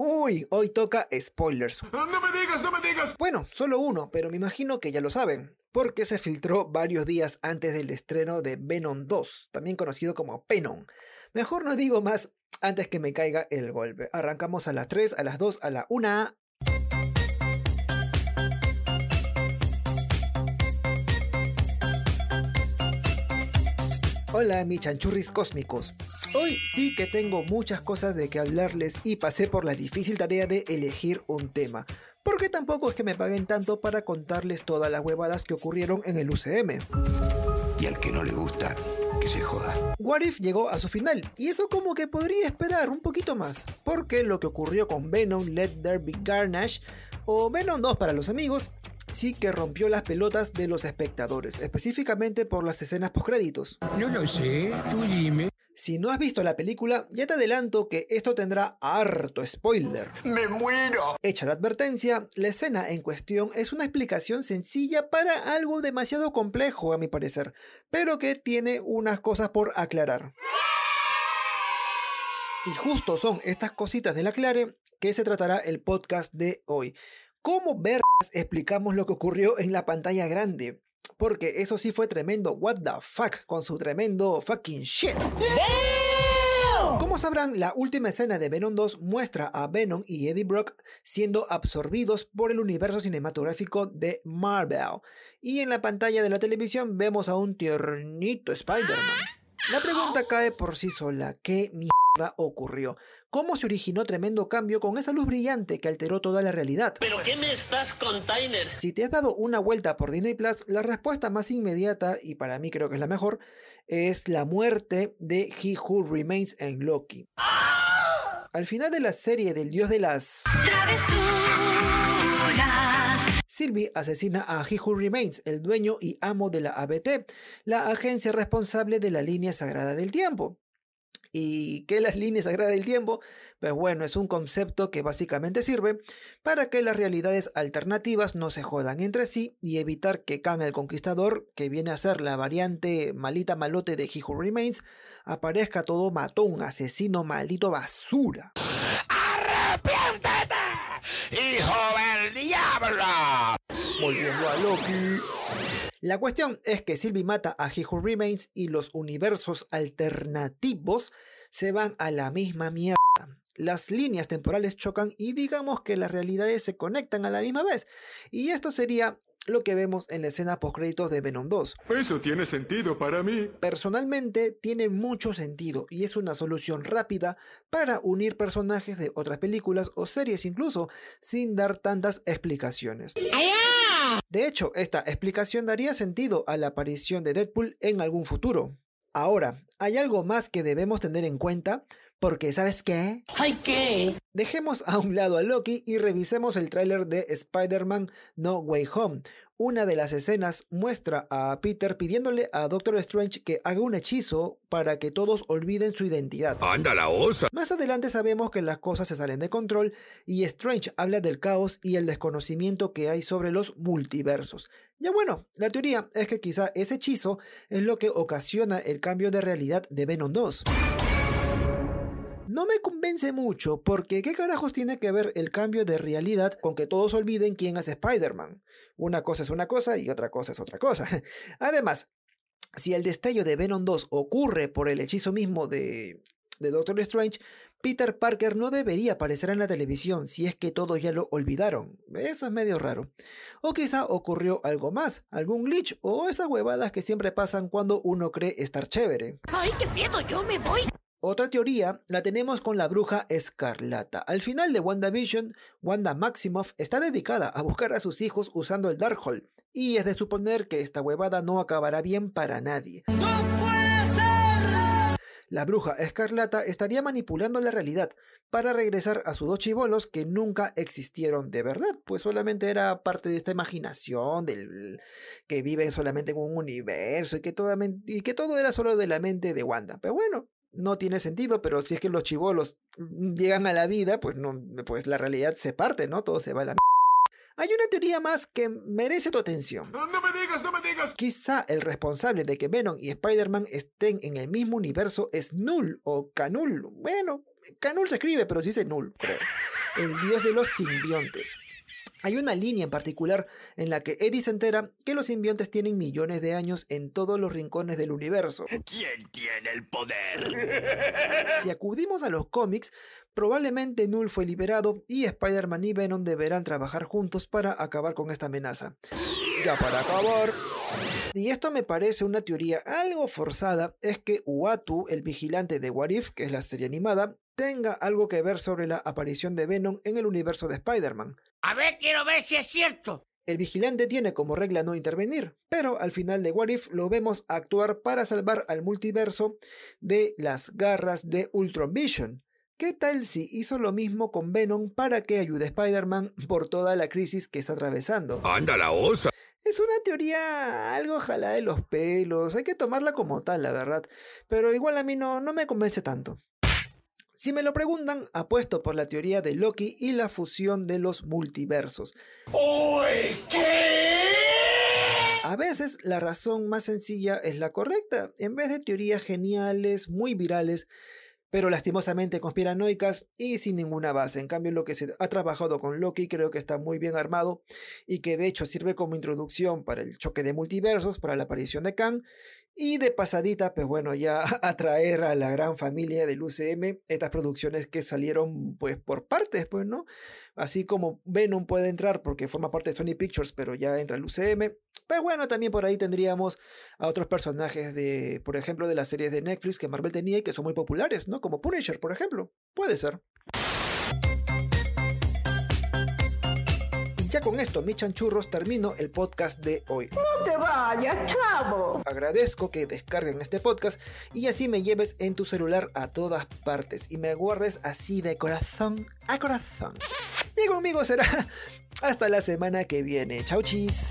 Uy, hoy toca spoilers. No me digas, no me digas. Bueno, solo uno, pero me imagino que ya lo saben, porque se filtró varios días antes del estreno de Venom 2, también conocido como Penon. Mejor no digo más antes que me caiga el golpe. Arrancamos a las 3, a las 2, a la 1. Hola, mi chanchurris cósmicos. Hoy sí que tengo muchas cosas de que hablarles y pasé por la difícil tarea de elegir un tema. Porque tampoco es que me paguen tanto para contarles todas las huevadas que ocurrieron en el UCM. Y al que no le gusta, que se joda. What If llegó a su final, y eso como que podría esperar un poquito más, porque lo que ocurrió con Venom Let There Be Carnage, o Venom 2 para los amigos, sí que rompió las pelotas de los espectadores, específicamente por las escenas postcréditos. No lo sé, tú dime. Si no has visto la película, ya te adelanto que esto tendrá harto spoiler. ¡Me muero! Hecha la advertencia, la escena en cuestión es una explicación sencilla para algo demasiado complejo a mi parecer, pero que tiene unas cosas por aclarar. Y justo son estas cositas de la clare que se tratará el podcast de hoy. ¿Cómo vergas explicamos lo que ocurrió en la pantalla grande? Porque eso sí fue tremendo what the fuck con su tremendo fucking shit. Como sabrán, la última escena de Venom 2 muestra a Venom y Eddie Brock siendo absorbidos por el universo cinematográfico de Marvel. Y en la pantalla de la televisión vemos a un tiernito Spider-Man. La pregunta cae por sí sola. ¿Qué mierda ocurrió? ¿Cómo se originó tremendo cambio con esa luz brillante que alteró toda la realidad? ¿Pero qué me estás container? Si te has dado una vuelta por Disney Plus, la respuesta más inmediata, y para mí creo que es la mejor, es la muerte de He Who Remains en Loki. Al final de la serie del dios de las Travesuras. Sylvie asesina a He Who Remains, el dueño y amo de la ABT, la agencia responsable de la línea sagrada del tiempo. ¿Y qué es la línea sagrada del tiempo? Pues bueno, es un concepto que básicamente sirve para que las realidades alternativas no se jodan entre sí y evitar que Khan el Conquistador, que viene a ser la variante malita malote de He Who Remains, aparezca todo matón, asesino, maldito basura. ¡Arrepiéntete! ¡Hijo del diablo! Volviendo a Loki. La cuestión es que Sylvie mata a He Who Remains y los universos alternativos se van a la misma mierda. Las líneas temporales chocan y digamos que las realidades se conectan a la misma vez. Y esto sería lo que vemos en la escena postcréditos de Venom 2. Eso tiene sentido para mí. Personalmente tiene mucho sentido y es una solución rápida para unir personajes de otras películas o series incluso sin dar tantas explicaciones. De hecho, esta explicación daría sentido a la aparición de Deadpool en algún futuro. Ahora, hay algo más que debemos tener en cuenta, porque ¿sabes qué? ¿Ay qué? Dejemos a un lado a Loki y revisemos el tráiler de Spider-Man No Way Home. Una de las escenas muestra a Peter pidiéndole a Doctor Strange que haga un hechizo para que todos olviden su identidad. ¡Anda la osa! Más adelante sabemos que las cosas se salen de control y Strange habla del caos y el desconocimiento que hay sobre los multiversos. Ya bueno, la teoría es que quizá ese hechizo es lo que ocasiona el cambio de realidad de Venom 2. No me convence mucho porque ¿qué carajos tiene que ver el cambio de realidad con que todos olviden quién es Spider-Man? Una cosa es una cosa y otra cosa es otra cosa. Además, si el destello de Venom 2 ocurre por el hechizo mismo de, de Doctor Strange, Peter Parker no debería aparecer en la televisión si es que todos ya lo olvidaron. Eso es medio raro. O quizá ocurrió algo más, algún glitch o esas huevadas que siempre pasan cuando uno cree estar chévere. Ay, qué miedo, yo me voy. Otra teoría la tenemos con la bruja escarlata. Al final de WandaVision, Wanda Maximoff está dedicada a buscar a sus hijos usando el Darkhold, y es de suponer que esta huevada no acabará bien para nadie. La bruja escarlata estaría manipulando la realidad para regresar a sus dos chivolos que nunca existieron de verdad, pues solamente era parte de esta imaginación del que viven solamente en un universo y que, y que todo era solo de la mente de Wanda. Pero bueno, no tiene sentido, pero si es que los chivolos llegan a la vida, pues no, pues la realidad se parte, ¿no? Todo se va a la m- Hay una teoría más que merece tu atención. ¡No me digas, no me digas! Quizá el responsable de que Venom y Spider-Man estén en el mismo universo es Null o Canul. Bueno, Canul se escribe, pero se dice Null, creo. el dios de los simbiontes. Hay una línea en particular en la que Eddie se entera que los simbiontes tienen millones de años en todos los rincones del universo. ¿Quién tiene el poder? Si acudimos a los cómics, probablemente Null fue liberado y Spider-Man y Venom deberán trabajar juntos para acabar con esta amenaza. Ya para acabar. Y esto me parece una teoría algo forzada, es que Uatu, el vigilante de What If, que es la serie animada, tenga algo que ver sobre la aparición de Venom en el universo de Spider-Man. A ver, quiero ver si es cierto. El vigilante tiene como regla no intervenir, pero al final de What If lo vemos actuar para salvar al multiverso de las garras de Ultron Vision. ¿Qué tal si hizo lo mismo con Venom para que ayude a Spider-Man por toda la crisis que está atravesando? Anda la osa. Es una teoría algo jalada de los pelos, hay que tomarla como tal, la verdad, pero igual a mí no, no me convence tanto. Si me lo preguntan, apuesto por la teoría de Loki y la fusión de los multiversos. ¿Qué? A veces la razón más sencilla es la correcta. En vez de teorías geniales, muy virales, pero lastimosamente conspiranoicas y sin ninguna base. En cambio, lo que se ha trabajado con Loki creo que está muy bien armado y que de hecho sirve como introducción para el choque de multiversos, para la aparición de Kang. Y de pasadita, pues bueno, ya atraer a la gran familia del UCM estas producciones que salieron pues por partes, pues, ¿no? Así como Venom puede entrar porque forma parte de Sony Pictures, pero ya entra el UCM. Pues bueno, también por ahí tendríamos a otros personajes de, por ejemplo, de las series de Netflix que Marvel tenía y que son muy populares, ¿no? Como Punisher, por ejemplo. Puede ser. Y ya con esto, mi chanchurros, termino el podcast de hoy. No te vayas, chavo. Agradezco que descarguen este podcast y así me lleves en tu celular a todas partes y me guardes así de corazón a corazón. Y conmigo será hasta la semana que viene. Chau chis.